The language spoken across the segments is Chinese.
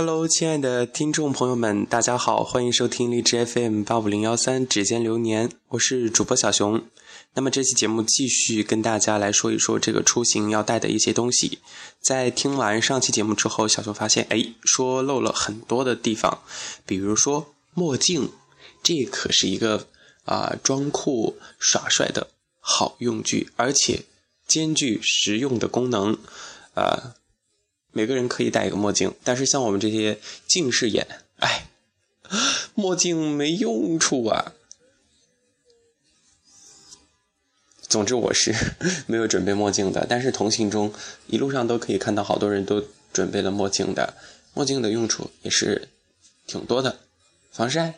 Hello，亲爱的听众朋友们，大家好，欢迎收听荔枝 FM 八五零幺三指尖流年，我是主播小熊。那么这期节目继续跟大家来说一说这个出行要带的一些东西。在听完上期节目之后，小熊发现，哎，说漏了很多的地方，比如说墨镜，这可是一个啊装酷耍帅的好用具，而且兼具实用的功能，啊。每个人可以戴一个墨镜，但是像我们这些近视眼，哎，墨镜没用处啊。总之我是没有准备墨镜的，但是同行中一路上都可以看到好多人都准备了墨镜的。墨镜的用处也是挺多的，防晒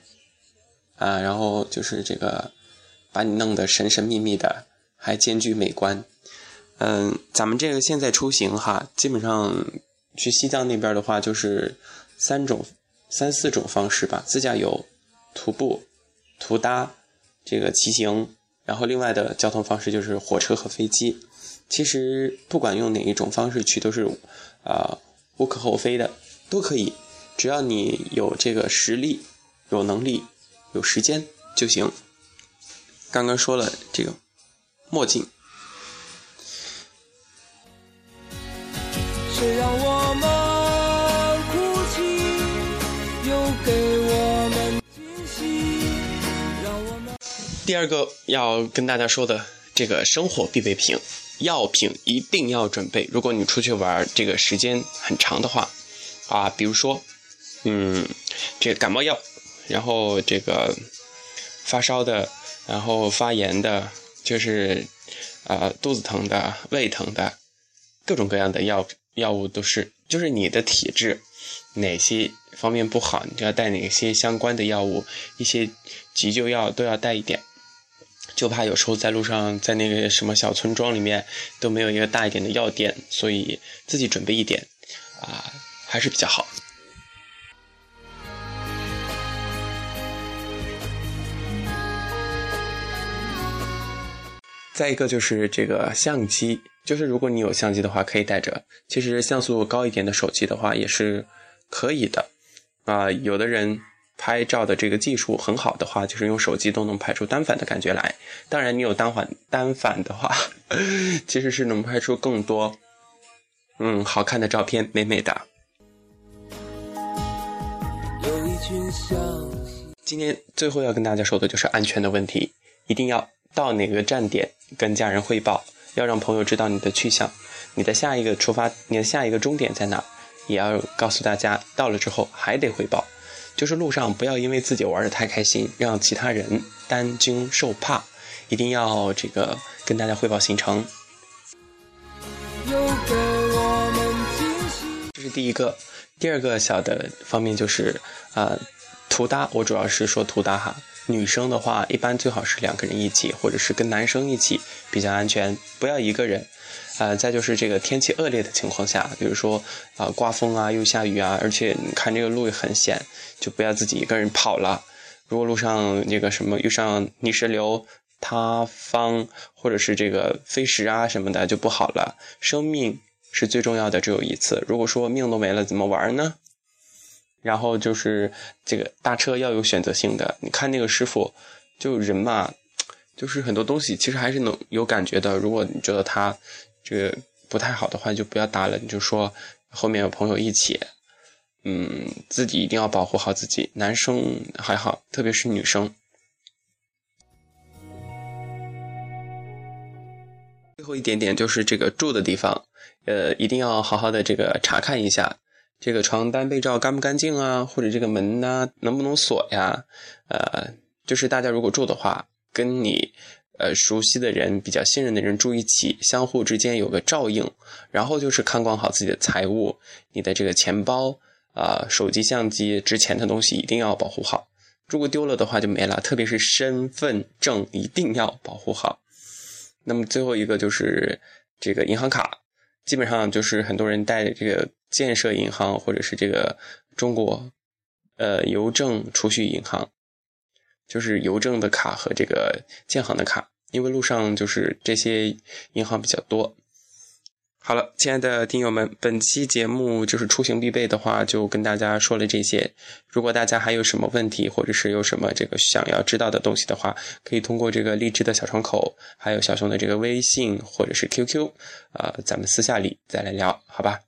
啊，然后就是这个把你弄得神神秘秘的，还兼具美观。嗯，咱们这个现在出行哈，基本上去西藏那边的话，就是三种、三四种方式吧：自驾游、徒步、途搭，这个骑行，然后另外的交通方式就是火车和飞机。其实不管用哪一种方式去，都是啊无可厚非的，都可以，只要你有这个实力、有能力、有时间就行。刚刚说了这个墨镜。谁让我们哭泣，又给我们惊喜，让我们。第二个要跟大家说的，这个生活必备品，药品一定要准备。如果你出去玩，这个时间很长的话，啊，比如说，嗯，这感冒药，然后这个发烧的，然后发炎的，就是啊肚子疼的、胃疼的，各种各样的药。药物都是，就是你的体质哪些方面不好，你就要带哪些相关的药物，一些急救药都要带一点，就怕有时候在路上，在那个什么小村庄里面都没有一个大一点的药店，所以自己准备一点啊，还是比较好。再一个就是这个相机。就是如果你有相机的话，可以带着。其实像素高一点的手机的话也是可以的啊。有的人拍照的这个技术很好的话，就是用手机都能拍出单反的感觉来。当然，你有单反单反的话，其实是能拍出更多嗯好看的照片，美美的。今天最后要跟大家说的就是安全的问题，一定要到哪个站点跟家人汇报。要让朋友知道你的去向，你的下一个出发，你的下一个终点在哪，也要告诉大家。到了之后还得汇报，就是路上不要因为自己玩的太开心，让其他人担惊受怕，一定要这个跟大家汇报行程。这是第一个，第二个小的方面就是啊，图搭，我主要是说图搭哈。女生的话，一般最好是两个人一起，或者是跟男生一起比较安全，不要一个人。啊，再就是这个天气恶劣的情况下，比如说啊刮风啊又下雨啊，而且你看这个路也很险，就不要自己一个人跑了。如果路上那个什么遇上泥石流、塌方或者是这个飞石啊什么的就不好了。生命是最重要的，只有一次。如果说命都没了，怎么玩呢？然后就是这个搭车要有选择性的，你看那个师傅，就人嘛，就是很多东西其实还是能有感觉的。如果你觉得他这个不太好的话，就不要搭了。你就说后面有朋友一起，嗯，自己一定要保护好自己。男生还好，特别是女生。最后一点点就是这个住的地方，呃，一定要好好的这个查看一下。这个床单被罩干不干净啊？或者这个门呢能不能锁呀？呃，就是大家如果住的话，跟你呃熟悉的人、比较信任的人住一起，相互之间有个照应。然后就是看管好自己的财物，你的这个钱包啊、手机、相机、值钱的东西一定要保护好。如果丢了的话就没了，特别是身份证一定要保护好。那么最后一个就是这个银行卡。基本上就是很多人带这个建设银行或者是这个中国，呃邮政储蓄银行，就是邮政的卡和这个建行的卡，因为路上就是这些银行比较多，好了，亲爱的听友们，本期节目就是出行必备的话，就跟大家说了这些。如果大家还有什么问题，或者是有什么这个想要知道的东西的话，可以通过这个励志的小窗口，还有小熊的这个微信或者是 QQ，啊，咱们私下里再来聊，好吧？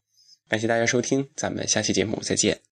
感谢大家收听，咱们下期节目再见。